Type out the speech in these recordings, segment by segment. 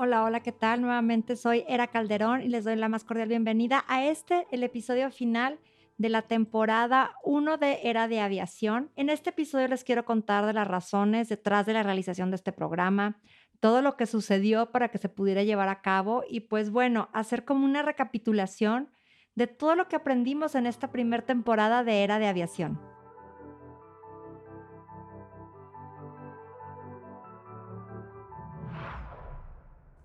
Hola, hola, ¿qué tal? Nuevamente soy Era Calderón y les doy la más cordial bienvenida a este, el episodio final de la temporada 1 de Era de Aviación. En este episodio les quiero contar de las razones detrás de la realización de este programa, todo lo que sucedió para que se pudiera llevar a cabo y pues bueno, hacer como una recapitulación de todo lo que aprendimos en esta primera temporada de Era de Aviación.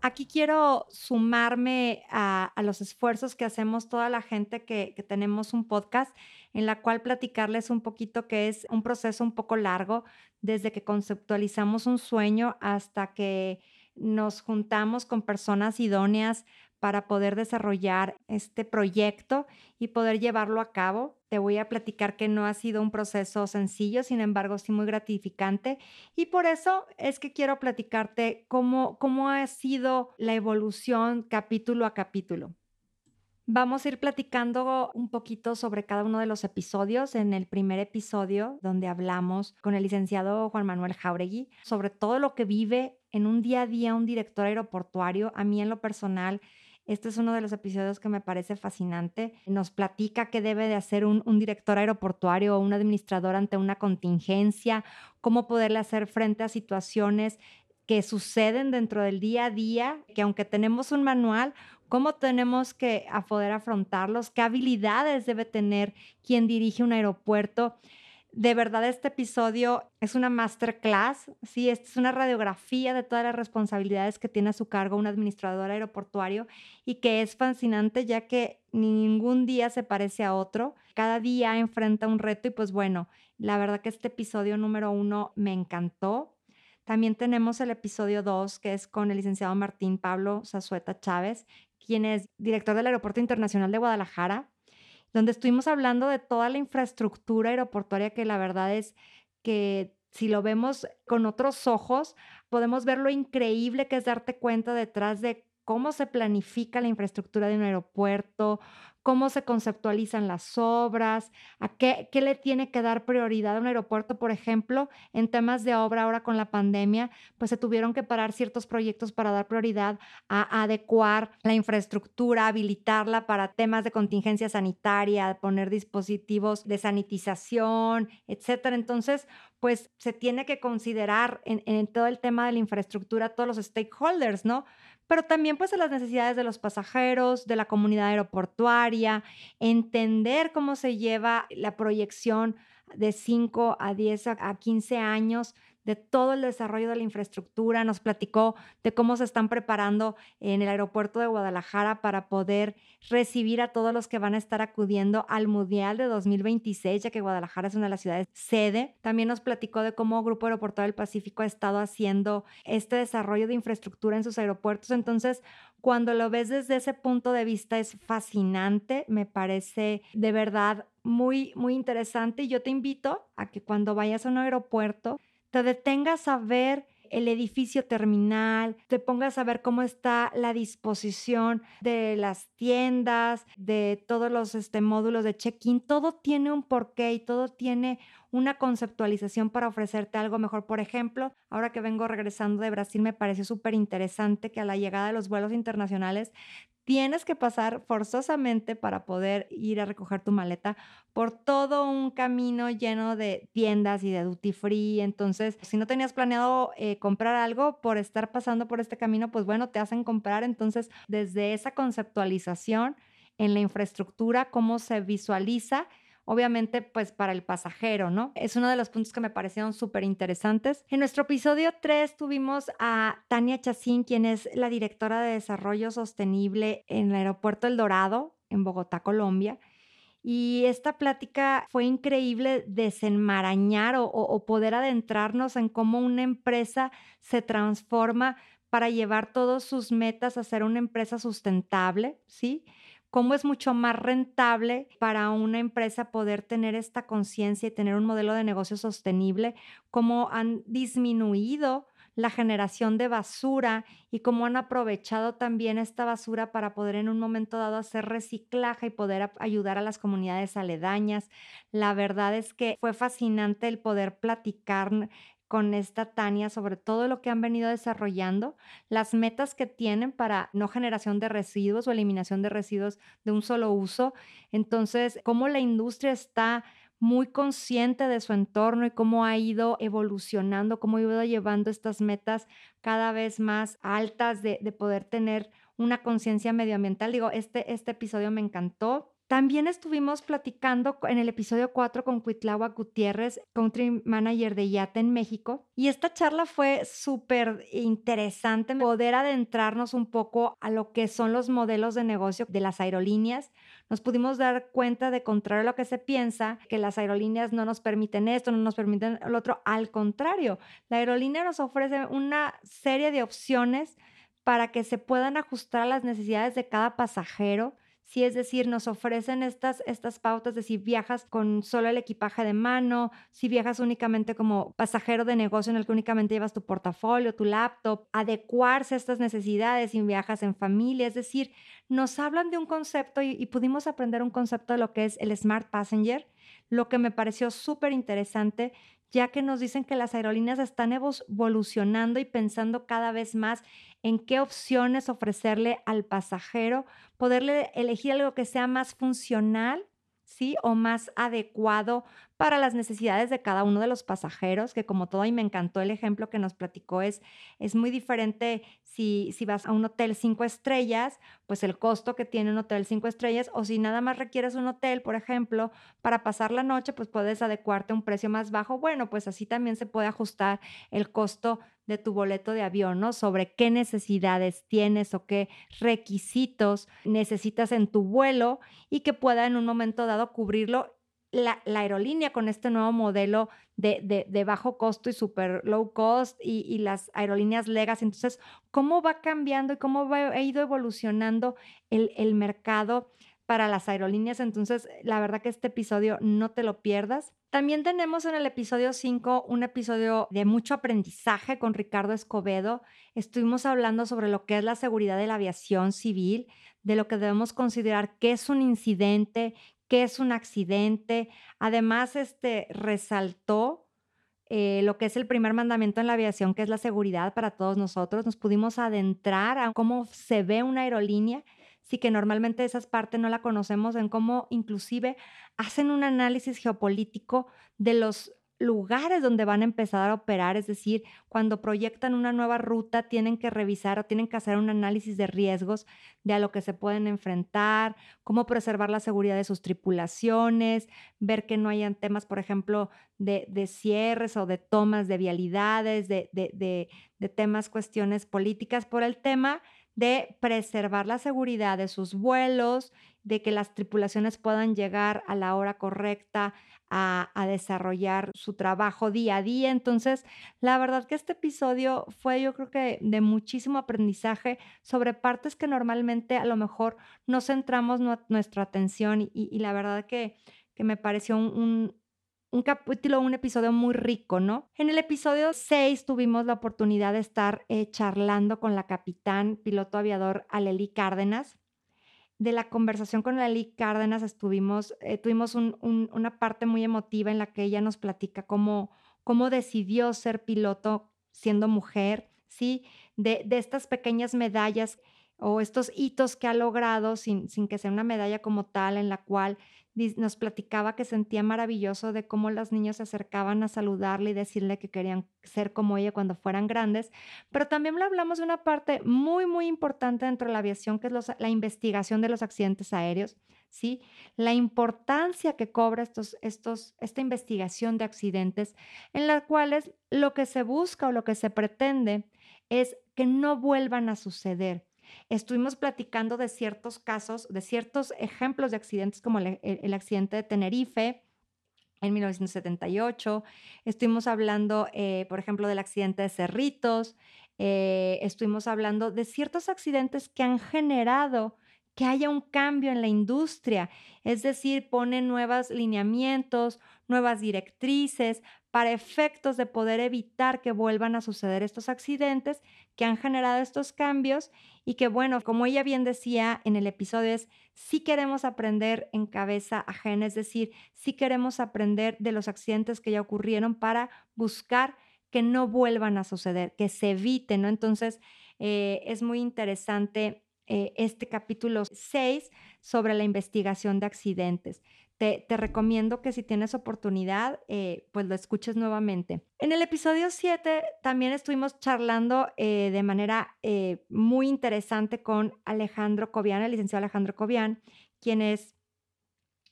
Aquí quiero sumarme a, los esfuerzos que hacemos toda la gente que, que, tenemos un podcast, en la cual platicarles un poquito que es un proceso un poco largo, desde que conceptualizamos un sueño hasta que nos juntamos con personas idóneas para poder desarrollar este proyecto y poder llevarlo a cabo. Te voy a platicar que no ha sido un proceso sencillo, sin embargo, sí muy gratificante. Y por eso es que quiero platicarte cómo, cómo ha sido la evolución capítulo a capítulo. Vamos a ir platicando un poquito sobre cada uno de los episodios. En el primer episodio, donde hablamos con el licenciado Juan Manuel Jauregui sobre todo lo que vive en un día a día un director aeroportuario, a mí en lo personal este es uno de los episodios que me parece fascinante. Nos platica qué debe de hacer un, director aeroportuario o un administrador ante una contingencia, cómo poderle hacer frente a situaciones que suceden dentro del día a día, que aunque tenemos un manual, cómo tenemos que poder afrontarlos, qué habilidades debe tener quien dirige un aeropuerto. De verdad, este episodio es una masterclass, sí, es una radiografía de todas las responsabilidades que tiene a su cargo un administrador aeroportuario y que es fascinante ya que ningún día se parece a otro, cada día enfrenta un reto y pues bueno, la verdad que este episodio número uno me encantó. También tenemos el episodio dos que es con el licenciado Martín Pablo Zazueta Chávez, quien es director del Aeropuerto Internacional de Guadalajara donde estuvimos hablando de toda la infraestructura aeroportuaria que la verdad es que si lo vemos con otros ojos, podemos ver lo increíble que es darte cuenta detrás de cómo se planifica la infraestructura de un aeropuerto, cómo se conceptualizan las obras, a qué, le tiene que dar prioridad a un aeropuerto, por ejemplo, en temas de obra ahora con la pandemia, pues se tuvieron que parar ciertos proyectos para dar prioridad a, adecuar la infraestructura, habilitarla para temas de contingencia sanitaria, poner dispositivos de sanitización, etcétera. Entonces, pues se tiene que considerar en, en todo el tema de la infraestructura todos los stakeholders, ¿no? Pero también pues a las necesidades de los pasajeros, de la comunidad aeroportuaria, entender cómo se lleva la proyección de 5 a 10 a 15 años de todo el desarrollo de la infraestructura, nos platicó de cómo se están preparando en el aeropuerto de Guadalajara para poder recibir a todos los que van a estar acudiendo al Mundial de 2026, ya que Guadalajara es una de las ciudades sede. También nos platicó de cómo Grupo Aeroportuario del Pacífico ha estado haciendo este desarrollo de infraestructura en sus aeropuertos. Entonces, cuando lo ves desde ese punto de vista es fascinante, me parece de verdad muy, muy interesante. Y yo te invito a que cuando vayas a un aeropuerto, te detengas a ver el edificio terminal, te pongas a ver cómo está la disposición de las tiendas, de todos los este, módulos de check-in, todo tiene un porqué y todo tiene una conceptualización para ofrecerte algo mejor. Por ejemplo, ahora que vengo regresando de Brasil, me pareció súper interesante que a la llegada de los vuelos internacionales tienes que pasar forzosamente para poder ir a recoger tu maleta por todo un camino lleno de tiendas y de duty free. Entonces, si no tenías planeado eh, comprar algo por estar pasando por este camino, pues bueno, te hacen comprar. Entonces, desde esa conceptualización en la infraestructura, cómo se visualiza obviamente pues para el pasajero, ¿no? Es uno de los puntos que me parecieron súper interesantes. En nuestro episodio 3 tuvimos a Tania Chacín, quien es la directora de Desarrollo Sostenible en el Aeropuerto El Dorado, en Bogotá, Colombia. Y esta plática fue increíble desenmarañar o, poder adentrarnos en cómo una empresa se transforma para llevar todas sus metas a ser una empresa sustentable, ¿sí? Cómo es mucho más rentable para una empresa poder tener esta conciencia y tener un modelo de negocio sostenible, cómo han disminuido la generación de basura y cómo han aprovechado también esta basura para poder en un momento dado hacer reciclaje y poder ayudar a las comunidades aledañas. La verdad es que fue fascinante el poder platicar con esta Tania sobre todo lo que han venido desarrollando, las metas que tienen para no generación de residuos o eliminación de residuos de un solo uso. Entonces, cómo la industria está muy consciente de su entorno y cómo ha ido evolucionando, cómo ha ido llevando estas metas cada vez más altas de, de poder tener una conciencia medioambiental. Digo, este, este episodio me encantó. También estuvimos platicando en el episodio 4 con Cuitlawa Gutiérrez, Country Manager de IATA en México. Y esta charla fue súper interesante, poder adentrarnos un poco a lo que son los modelos de negocio de las aerolíneas. Nos pudimos dar cuenta de, contrario a lo que se piensa, que las aerolíneas no nos permiten esto, no nos permiten lo otro. Al contrario, la aerolínea nos ofrece una serie de opciones para que se puedan ajustar a las necesidades de cada pasajero Sí, es decir, nos ofrecen estas, estas pautas de si viajas con solo el equipaje de mano, si viajas únicamente como pasajero de negocio en el que únicamente llevas tu portafolio, tu laptop, adecuarse a estas necesidades si viajas en familia. Es decir, nos hablan de un concepto y, y pudimos aprender un concepto de lo que es el Smart Passenger, lo que me pareció súper interesante ya que nos dicen que las aerolíneas están evolucionando y pensando cada vez más en qué opciones ofrecerle al pasajero, poderle elegir algo que sea más funcional ¿sí? O más adecuado para las necesidades de cada uno de los pasajeros, que como todo, y me encantó el ejemplo que nos platicó, es, es muy diferente si, si vas a un hotel cinco estrellas, pues el costo que tiene un hotel cinco estrellas, o si nada más requieres un hotel, por ejemplo, para pasar la noche, pues puedes adecuarte a un precio más bajo. Bueno, pues así también se puede ajustar el costo de tu boleto de avión, ¿no? Sobre qué necesidades tienes o qué requisitos necesitas en tu vuelo y que pueda en un momento dado cubrirlo la, aerolínea con este nuevo modelo de, de, bajo costo y super low cost y, las aerolíneas legas. Entonces, ¿cómo va cambiando y cómo va, ha ido evolucionando el, el mercado para las aerolíneas? Entonces, la verdad que este episodio no te lo pierdas. También tenemos en el episodio 5 un episodio de mucho aprendizaje con Ricardo Escobedo. Estuvimos hablando sobre lo que es la seguridad de la aviación civil, de lo que debemos considerar qué es un incidente, qué es un accidente. Además, este resaltó eh, lo que es el primer mandamiento en la aviación, que es la seguridad para todos nosotros. Nos pudimos adentrar a cómo se ve una aerolínea sí que normalmente esas partes no la conocemos, en cómo inclusive hacen un análisis geopolítico de los lugares donde van a empezar a operar, es decir, cuando proyectan una nueva ruta tienen que revisar o tienen que hacer un análisis de riesgos de a lo que se pueden enfrentar, cómo preservar la seguridad de sus tripulaciones, ver que no hayan temas, por ejemplo, de, cierres o de tomas de vialidades, de, de temas, cuestiones políticas. Por el tema de preservar la seguridad de sus vuelos, de que las tripulaciones puedan llegar a la hora correcta a, desarrollar su trabajo día a día. Entonces, la verdad que este episodio fue yo creo que de muchísimo aprendizaje sobre partes que normalmente a lo mejor no centramos nuestra atención y, la verdad que, que me pareció un capítulo, un episodio muy rico, ¿no? En el episodio 6 tuvimos la oportunidad de estar eh, charlando con la capitán piloto aviador Aleli Cárdenas. De la conversación con Aleli Cárdenas estuvimos, eh, tuvimos una parte muy emotiva en la que ella nos platica cómo, cómo decidió ser piloto siendo mujer, ¿sí? De, de estas pequeñas medallas o estos hitos que ha logrado sin, sin que sea una medalla como tal, en la cual nos platicaba que sentía maravilloso de cómo los niños se acercaban a saludarle y decirle que querían ser como ella cuando fueran grandes, pero también le hablamos de una parte muy, muy importante dentro de la aviación, que es la investigación de los accidentes aéreos, ¿sí? La importancia que cobra estos, estos, esta investigación de accidentes, en las cuales lo que se busca o lo que se pretende es que no vuelvan a suceder Estuvimos platicando de ciertos casos, de ciertos ejemplos de accidentes como el, accidente de Tenerife, en 1978. Estuvimos hablando, eh, por ejemplo, del accidente de Cerritos. Eh, estuvimos hablando de ciertos accidentes que han generado que haya un cambio en la industria, es decir, pone nuevos lineamientos, nuevas directrices para efectos de poder evitar que vuelvan a suceder estos accidentes que han generado estos cambios y que, bueno, como ella bien decía en el episodio, es si queremos aprender en cabeza ajena, es decir, si queremos aprender de los accidentes que ya ocurrieron para buscar que no vuelvan a suceder, que se eviten, ¿no? Entonces, eh, es muy interesante eh, este capítulo 6 sobre la investigación de accidentes. Te, recomiendo que si tienes oportunidad, eh, pues lo escuches nuevamente. En el episodio 7 también estuvimos charlando eh, de manera muy interesante con Alejandro Cobian, el licenciado Alejandro Cobian, quien es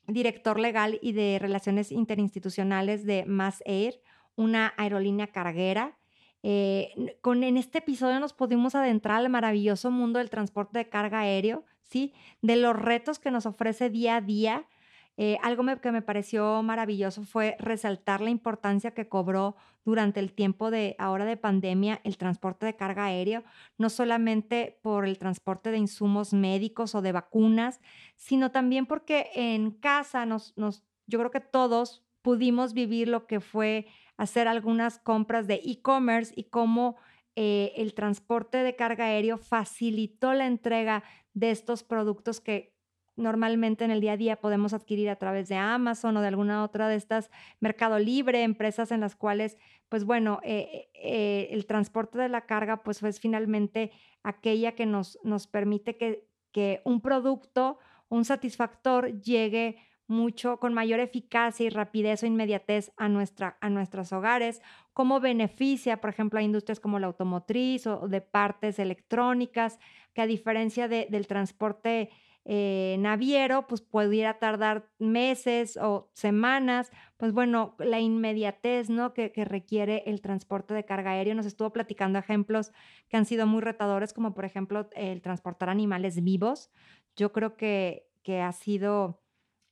director legal y de relaciones interinstitucionales de Mass Air, una aerolínea carguera eh, con, en este episodio nos pudimos adentrar al maravilloso mundo del transporte de carga aéreo, ¿sí? De los retos que nos ofrece día a día. Eh, algo que me pareció maravilloso fue resaltar la importancia que cobró durante el tiempo de ahora de pandemia el transporte de carga aéreo, no solamente por el transporte de insumos médicos o de vacunas, sino también porque en casa nos, nos yo creo que todos pudimos vivir lo que fue hacer algunas compras de e-commerce y cómo eh, el transporte de carga aéreo facilitó la entrega de estos productos que normalmente en el día a día podemos adquirir a través de Amazon o de alguna otra de estas Mercado Libre, empresas en las cuales, pues bueno, eh, eh, el transporte de la carga pues es finalmente aquella que nos, nos permite que, que un producto, un satisfactor llegue mucho con mayor eficacia y rapidez o inmediatez a, nuestra, a nuestros hogares, cómo beneficia, por ejemplo, a industrias como la automotriz o de partes electrónicas, que a diferencia del transporte eh, naviero, pues pudiera tardar meses o semanas, pues bueno, la inmediatez, ¿no? Que, requiere el transporte de carga aéreo. Nos estuvo platicando ejemplos que han sido muy retadores, como por ejemplo el transportar animales vivos. Yo creo que, que ha sido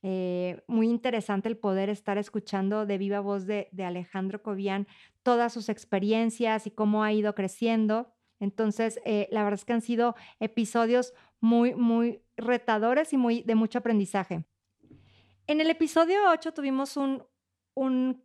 eh, muy interesante el poder estar escuchando de viva voz de, Alejandro Cobian todas sus experiencias y cómo ha ido creciendo. Entonces, eh, la verdad es que han sido episodios muy, muy retadores y muy de mucho aprendizaje. En el episodio 8 tuvimos un, un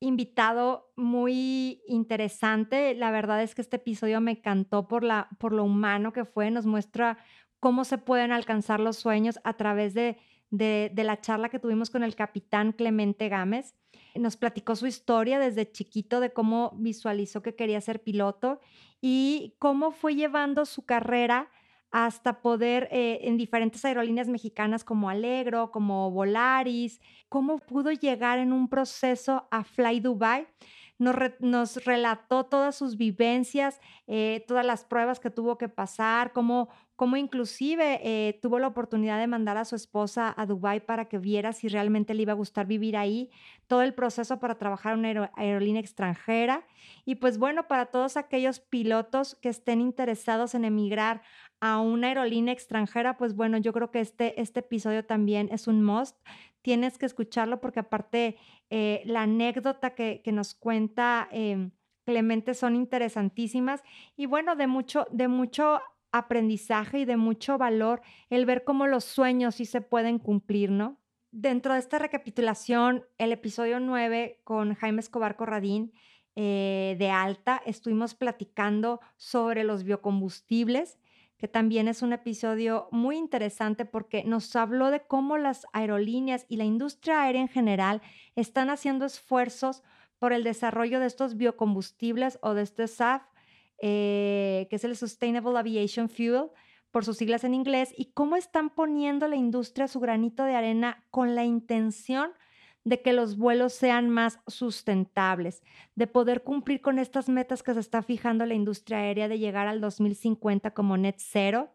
invitado muy interesante. La verdad es que este episodio me encantó por, la, por lo humano que fue. Nos muestra cómo se pueden alcanzar los sueños a través de de, la charla que tuvimos con el capitán Clemente Gámez. Nos platicó su historia desde chiquito de cómo visualizó que quería ser piloto y cómo fue llevando su carrera hasta poder eh, en diferentes aerolíneas mexicanas como Alegro, como Volaris, cómo pudo llegar en un proceso a Fly Dubai nos, relató todas sus vivencias, eh, todas las pruebas que tuvo que pasar, cómo, cómo inclusive eh, tuvo la oportunidad de mandar a su esposa a Dubái para que viera si realmente le iba a gustar vivir ahí, todo el proceso para trabajar en una aerolínea extranjera. Y pues bueno, para todos aquellos pilotos que estén interesados en emigrar a una aerolínea extranjera, pues bueno, yo creo que este, este episodio también es un must tienes que escucharlo porque aparte eh, la anécdota que, nos cuenta em, Clemente son interesantísimas y bueno, de mucho, de mucho aprendizaje y de mucho valor el ver cómo los sueños sí se pueden cumplir, ¿no? Dentro de esta recapitulación, el episodio 9 con Jaime Escobar Corradín eh, de Alta, estuvimos platicando sobre los biocombustibles que también es un episodio muy interesante porque nos habló de cómo las aerolíneas y la industria aérea en general están haciendo esfuerzos por el desarrollo de estos biocombustibles o de este SAF, eh, que es el Sustainable Aviation Fuel, por sus siglas en inglés, y cómo están poniendo la industria su granito de arena con la intención de que los vuelos sean más sustentables, de poder cumplir con estas metas que se está fijando la industria aérea de llegar al 2050 como net cero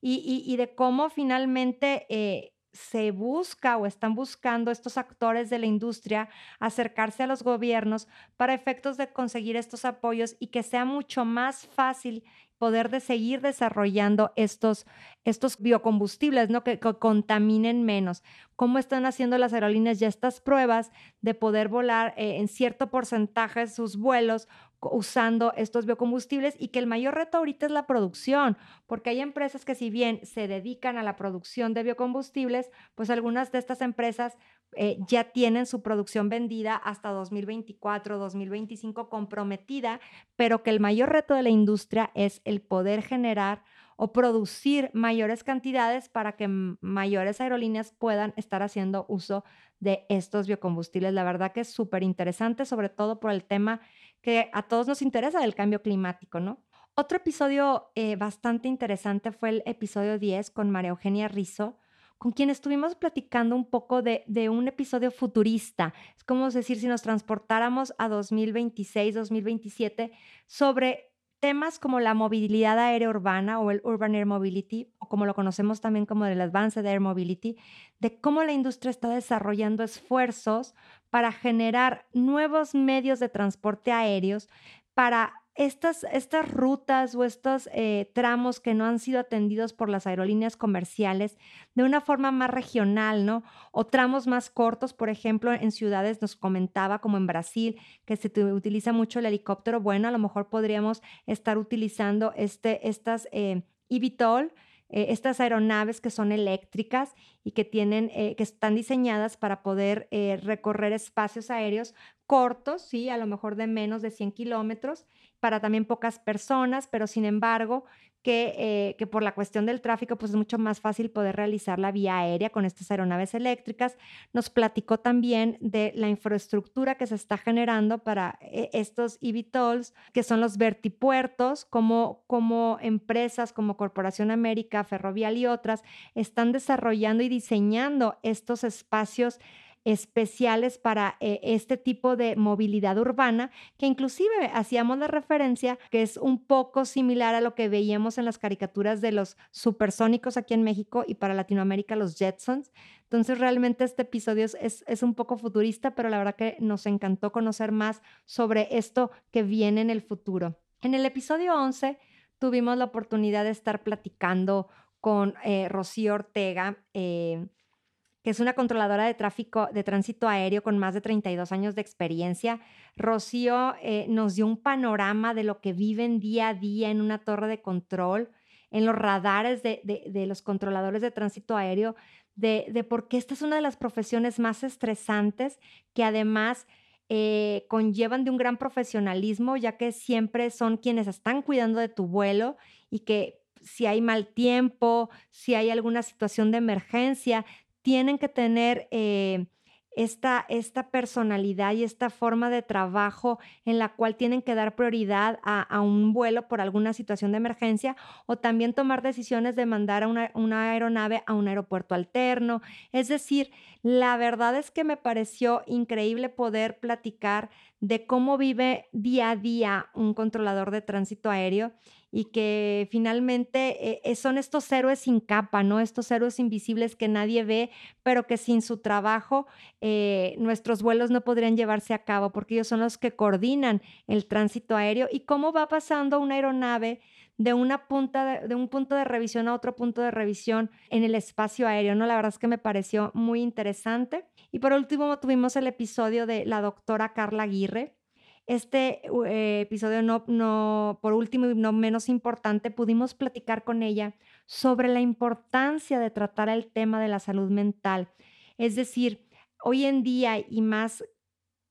y, de cómo finalmente eh, se busca o están buscando estos actores de la industria acercarse a los gobiernos para efectos de conseguir estos apoyos y que sea mucho más fácil poder de seguir desarrollando estos, estos biocombustibles, ¿no? Que, contaminen menos. ¿Cómo están haciendo las aerolíneas ya estas pruebas de poder volar eh, en cierto porcentaje sus vuelos usando estos biocombustibles y que el mayor reto ahorita es la producción, porque hay empresas que si bien se dedican a la producción de biocombustibles, pues algunas de estas empresas eh, ya tienen su producción vendida hasta 2024, 2025 comprometida, pero que el mayor reto de la industria es el poder generar o producir mayores cantidades para que mayores aerolíneas puedan estar haciendo uso de estos biocombustibles. La verdad que es súper interesante, sobre todo por el tema que a todos nos interesa del cambio climático, ¿no? Otro episodio eh, bastante interesante fue el episodio 10 con María Eugenia Rizzo, con quien estuvimos platicando un poco de, un episodio futurista. Es como decir, si nos transportáramos a 2026, 2027, sobre temas como la movilidad aérea urbana o el Urban Air Mobility, o como lo conocemos también como el Advanced Air Mobility, de cómo la industria está desarrollando esfuerzos para generar nuevos medios de transporte aéreos para estas, estas rutas o estos eh, tramos que no han sido atendidos por las aerolíneas comerciales de una forma más regional, ¿no? O tramos más cortos, por ejemplo, en ciudades nos comentaba, como en Brasil, que se utiliza mucho el helicóptero. Bueno, a lo mejor podríamos estar utilizando este, estas eh, eVTOL, eh, estas aeronaves que son eléctricas y que tienen, que están diseñadas para poder recorrer espacios aéreos cortos, sí, a lo mejor de menos de 100 kilómetros para también pocas personas, pero sin embargo que, eh, que, por la cuestión del tráfico, pues es mucho más fácil poder realizar la vía aérea con estas aeronaves eléctricas. Nos platicó también de la infraestructura que se está generando para eh, estos eVTOLs, que son los vertipuertos, como, como empresas como Corporación América, Ferrovial y otras están desarrollando y diseñando estos espacios especiales para eh, este tipo de movilidad urbana, que inclusive hacíamos la referencia que es un poco similar a lo que veíamos en las caricaturas de los supersónicos aquí en México y para Latinoamérica los Jetsons. Entonces realmente este episodio es, es un poco futurista, pero la verdad que nos encantó conocer más sobre esto que viene en el futuro. En el episodio 11 tuvimos la oportunidad de estar platicando con eh, Rocío Ortega. Eh, que es una controladora de tráfico de tránsito aéreo con más de 32 años de experiencia. Rocío eh, nos dio un panorama de lo que viven día a día en una torre de control, en los radares de, los controladores de tránsito aéreo, de, de por qué esta es una de las profesiones más estresantes que además... Eh, conllevan de un gran profesionalismo, ya que siempre son quienes están cuidando de tu vuelo y que si hay mal tiempo, si hay alguna situación de emergencia, tienen que tener eh, esta, esta, personalidad y esta forma de trabajo en la cual tienen que dar prioridad a, un vuelo por alguna situación de emergencia o también tomar decisiones de mandar a una, una, aeronave a un aeropuerto alterno. Es decir, la verdad es que me pareció increíble poder platicar de cómo vive día a día un controlador de tránsito aéreo y que finalmente eh, eh, son estos héroes sin capa, ¿no? Estos héroes invisibles que nadie ve, pero que sin su trabajo eh, nuestros vuelos no podrían llevarse a cabo, porque ellos son los que coordinan el tránsito aéreo y cómo va pasando una aeronave de una punta de, un punto de revisión a otro punto de revisión en el espacio aéreo, ¿no? La verdad es que me pareció muy interesante. Y por último tuvimos el episodio de la doctora Carla Aguirre, este eh, episodio, no, no, por último y no menos importante, pudimos platicar con ella sobre la importancia de tratar el tema de la salud mental. Es decir, hoy en día y más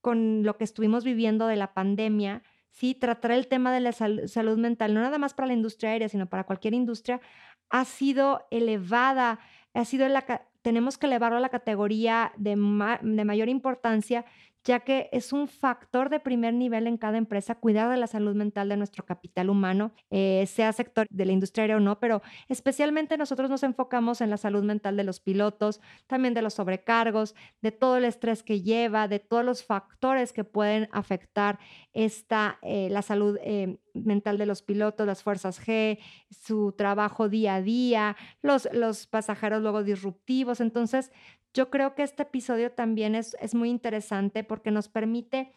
con lo que estuvimos viviendo de la pandemia, sí, tratar el tema de la salud mental, no nada más para la industria aérea, sino para cualquier industria, ha sido elevada, ha sido la, tenemos que elevarlo a la categoría de, de mayor importancia ya que es un factor de primer nivel en cada empresa cuidar de la salud mental de nuestro capital humano, eh, sea sector de la industria o no, pero especialmente nosotros nos enfocamos en la salud mental de los pilotos, también de los sobrecargos, de todo el estrés que lleva, de todos los factores que pueden afectar esta, eh, la salud eh, mental de los pilotos, las fuerzas G, su trabajo día a día, los, los pasajeros luego disruptivos. Entonces, yo creo que este episodio también es, es muy interesante porque nos permite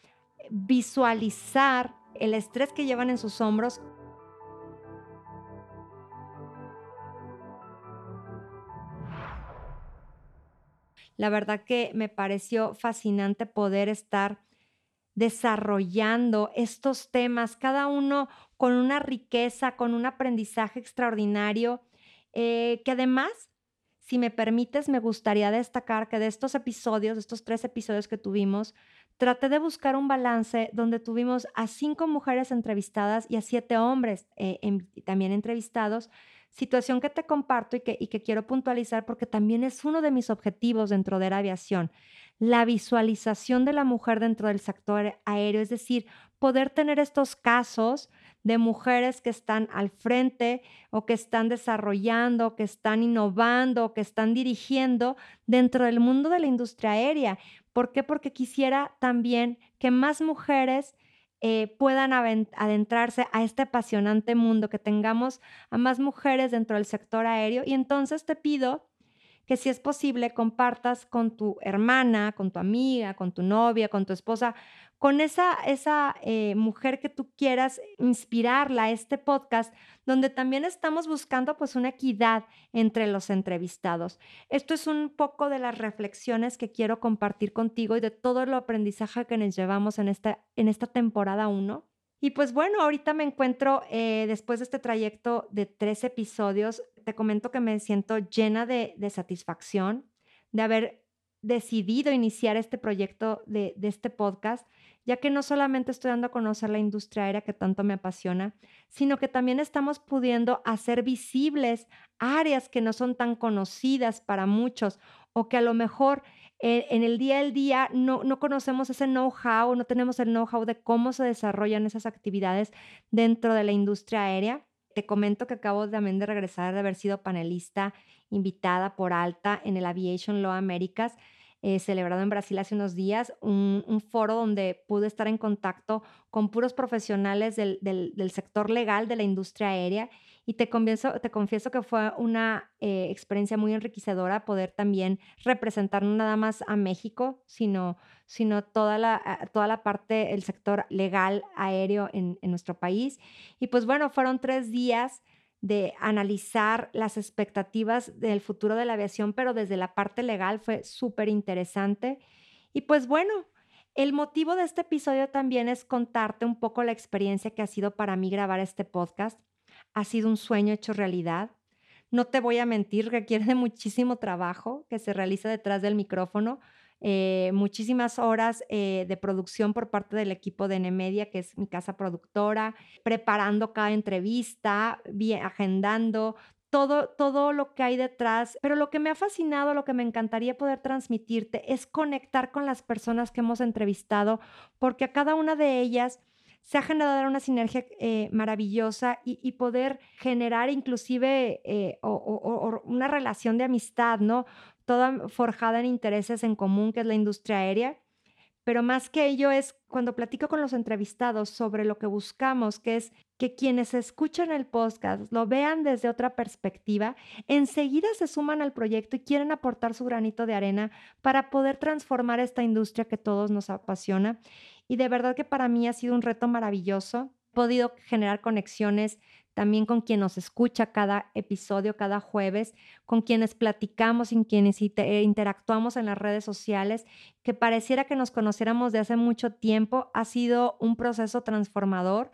visualizar el estrés que llevan en sus hombros La verdad que me pareció fascinante poder estar desarrollando estos temas, cada uno con una riqueza, con un aprendizaje extraordinario, eh, que además, si me permites, me gustaría destacar que de estos episodios, de estos tres episodios que tuvimos, traté de buscar un balance donde tuvimos a cinco mujeres entrevistadas y a siete hombres eh, también entrevistados, situación que te comparto y que, y que quiero puntualizar porque también es uno de mis objetivos dentro de la aviación la visualización de la mujer dentro del sector aéreo, es decir, poder tener estos casos de mujeres que están al frente o que están desarrollando, que están innovando, que están dirigiendo dentro del mundo de la industria aérea. ¿Por qué? Porque quisiera también que más mujeres eh, puedan adentrarse a este apasionante mundo, que tengamos a más mujeres dentro del sector aéreo. Y entonces te pido que si es posible compartas con tu hermana, con tu amiga, con tu novia, con tu esposa, con esa, esa eh, mujer que tú quieras inspirarla a este podcast, donde también estamos buscando pues una equidad entre los entrevistados. Esto es un poco de las reflexiones que quiero compartir contigo y de todo el aprendizaje que nos llevamos en esta, en esta temporada 1. Y pues bueno, ahorita me encuentro eh, después de este trayecto de tres episodios, te comento que me siento llena de, satisfacción de haber decidido iniciar este proyecto de, este podcast, ya que no solamente estoy dando a conocer la industria aérea que tanto me apasiona, sino que también estamos pudiendo hacer visibles áreas que no son tan conocidas para muchos o que a lo mejor eh, en el día al día no, no conocemos ese know-how, no tenemos el know-how de cómo se desarrollan esas actividades dentro de la industria aérea. Te comento que acabo también de regresar de haber sido panelista invitada por Alta en el Aviation Law Americas eh, celebrado en Brasil hace unos días, un, foro donde pude estar en contacto con puros profesionales del, sector legal de la industria aérea y te, confieso, te confieso que fue una eh, experiencia muy enriquecedora poder también representar no nada más a México, sino, sino toda, la, toda la parte, el sector legal aéreo en, en nuestro país. Y pues bueno, fueron tres días de analizar las expectativas del futuro de la aviación, pero desde la parte legal fue súper interesante. Y pues bueno, el motivo de este episodio también es contarte un poco la experiencia que ha sido para mí grabar este podcast. Ha sido un sueño hecho realidad. No te voy a mentir, requiere de muchísimo trabajo que se realiza detrás del micrófono, eh, muchísimas horas eh, de producción por parte del equipo de Nemedia, que es mi casa productora, preparando cada entrevista, agendando. Todo, todo lo que hay detrás, pero lo que me ha fascinado, lo que me encantaría poder transmitirte es conectar con las personas que hemos entrevistado, porque a cada una de ellas se ha generado una sinergia eh, maravillosa y, poder generar inclusive una relación de amistad, ¿no? toda forjada en intereses en común, que es la industria aérea. Pero más que ello es cuando platico con los entrevistados sobre lo que buscamos, que es que quienes escuchan el podcast lo vean desde otra perspectiva, enseguida se suman al proyecto y quieren aportar su granito de arena para poder transformar esta industria que todos nos apasiona. Y de verdad que para mí ha sido un reto maravilloso. Podido generar conexiones también con quien nos escucha cada episodio, cada jueves, con quienes platicamos, y quienes eh, interactuamos en las redes sociales, que pareciera que nos conociéramos de hace mucho tiempo. Ha sido un proceso transformador.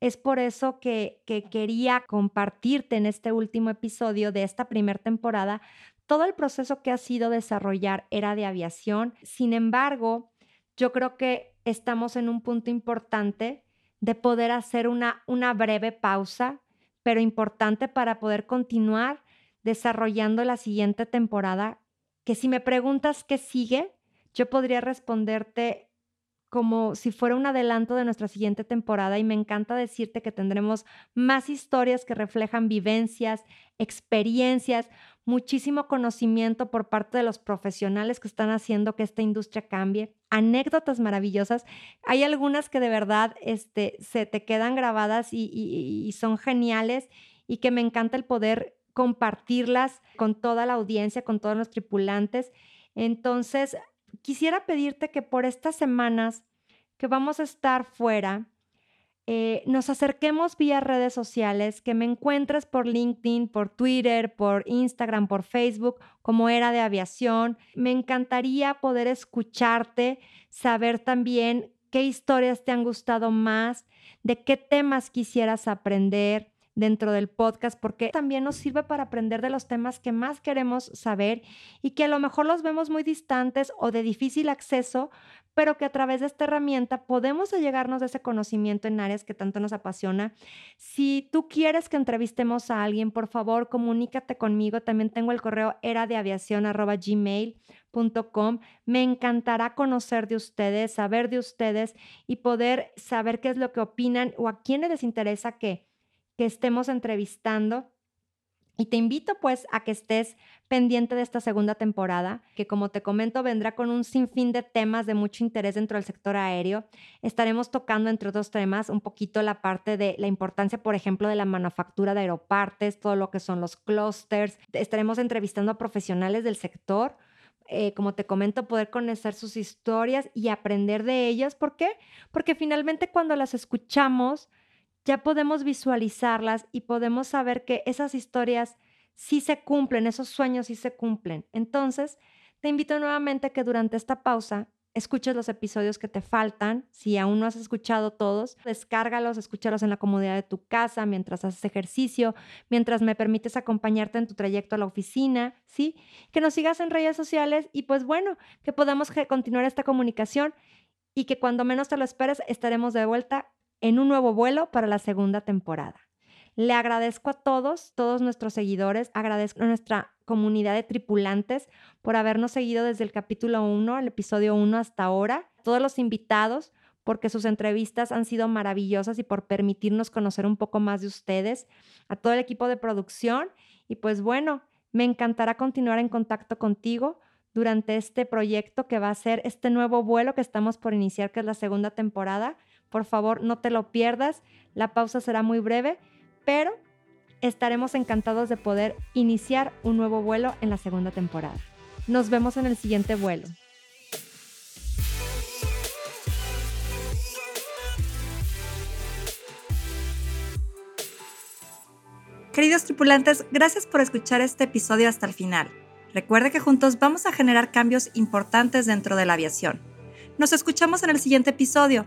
Es por eso que, que quería compartirte en este último episodio de esta primera temporada todo el proceso que ha sido desarrollar Era de Aviación. Sin embargo, yo creo que estamos en un punto importante de poder hacer una, una breve pausa pero importante para poder continuar desarrollando la siguiente temporada, que si me preguntas qué sigue, yo podría responderte como si fuera un adelanto de nuestra siguiente temporada y me encanta decirte que tendremos más historias que reflejan vivencias, experiencias, muchísimo conocimiento por parte de los profesionales que están haciendo que esta industria cambie, anécdotas maravillosas. Hay algunas que de verdad este, se te quedan grabadas y, y son geniales y que me encanta el poder compartirlas con toda la audiencia, con todos los tripulantes. Entonces, quisiera pedirte que por estas semanas que vamos a estar fuera, eh, nos acerquemos vía redes sociales, que me encuentres por LinkedIn, por Twitter, por Instagram, por Facebook, como era de aviación. Me encantaría poder escucharte, saber también qué historias te han gustado más, de qué temas quisieras aprender dentro del podcast, porque también nos sirve para aprender de los temas que más queremos saber y que a lo mejor los vemos muy distantes o de difícil acceso, pero que a través de esta herramienta podemos llegarnos de ese conocimiento en áreas que tanto nos apasiona. Si tú quieres que entrevistemos a alguien, por favor, comunícate conmigo. También tengo el correo era de aviación gmail.com. Me encantará conocer de ustedes, saber de ustedes y poder saber qué es lo que opinan o a quiénes les interesa que, que estemos entrevistando. Y te invito pues a que estés pendiente de esta segunda temporada, que como te comento vendrá con un sinfín de temas de mucho interés dentro del sector aéreo. Estaremos tocando, entre otros temas, un poquito la parte de la importancia, por ejemplo, de la manufactura de aeropartes, todo lo que son los clusters. Estaremos entrevistando a profesionales del sector. Eh, como te comento, poder conocer sus historias y aprender de ellas. ¿Por qué? Porque finalmente cuando las escuchamos, ya podemos visualizarlas y podemos saber que esas historias sí se cumplen, esos sueños sí se cumplen. Entonces, te invito nuevamente a que durante esta pausa escuches los episodios que te faltan. Si aún no has escuchado todos, descárgalos, escúchalos en la comodidad de tu casa, mientras haces ejercicio, mientras me permites acompañarte en tu trayecto a la oficina, ¿sí? Que nos sigas en redes sociales y pues bueno, que podamos continuar esta comunicación y que cuando menos te lo esperes estaremos de vuelta en un nuevo vuelo para la segunda temporada. Le agradezco a todos, todos nuestros seguidores, agradezco a nuestra comunidad de tripulantes por habernos seguido desde el capítulo 1, el episodio 1 hasta ahora, todos los invitados porque sus entrevistas han sido maravillosas y por permitirnos conocer un poco más de ustedes, a todo el equipo de producción y pues bueno, me encantará continuar en contacto contigo durante este proyecto que va a ser este nuevo vuelo que estamos por iniciar, que es la segunda temporada. Por favor, no te lo pierdas. La pausa será muy breve, pero estaremos encantados de poder iniciar un nuevo vuelo en la segunda temporada. Nos vemos en el siguiente vuelo. Queridos tripulantes, gracias por escuchar este episodio hasta el final. Recuerde que juntos vamos a generar cambios importantes dentro de la aviación. Nos escuchamos en el siguiente episodio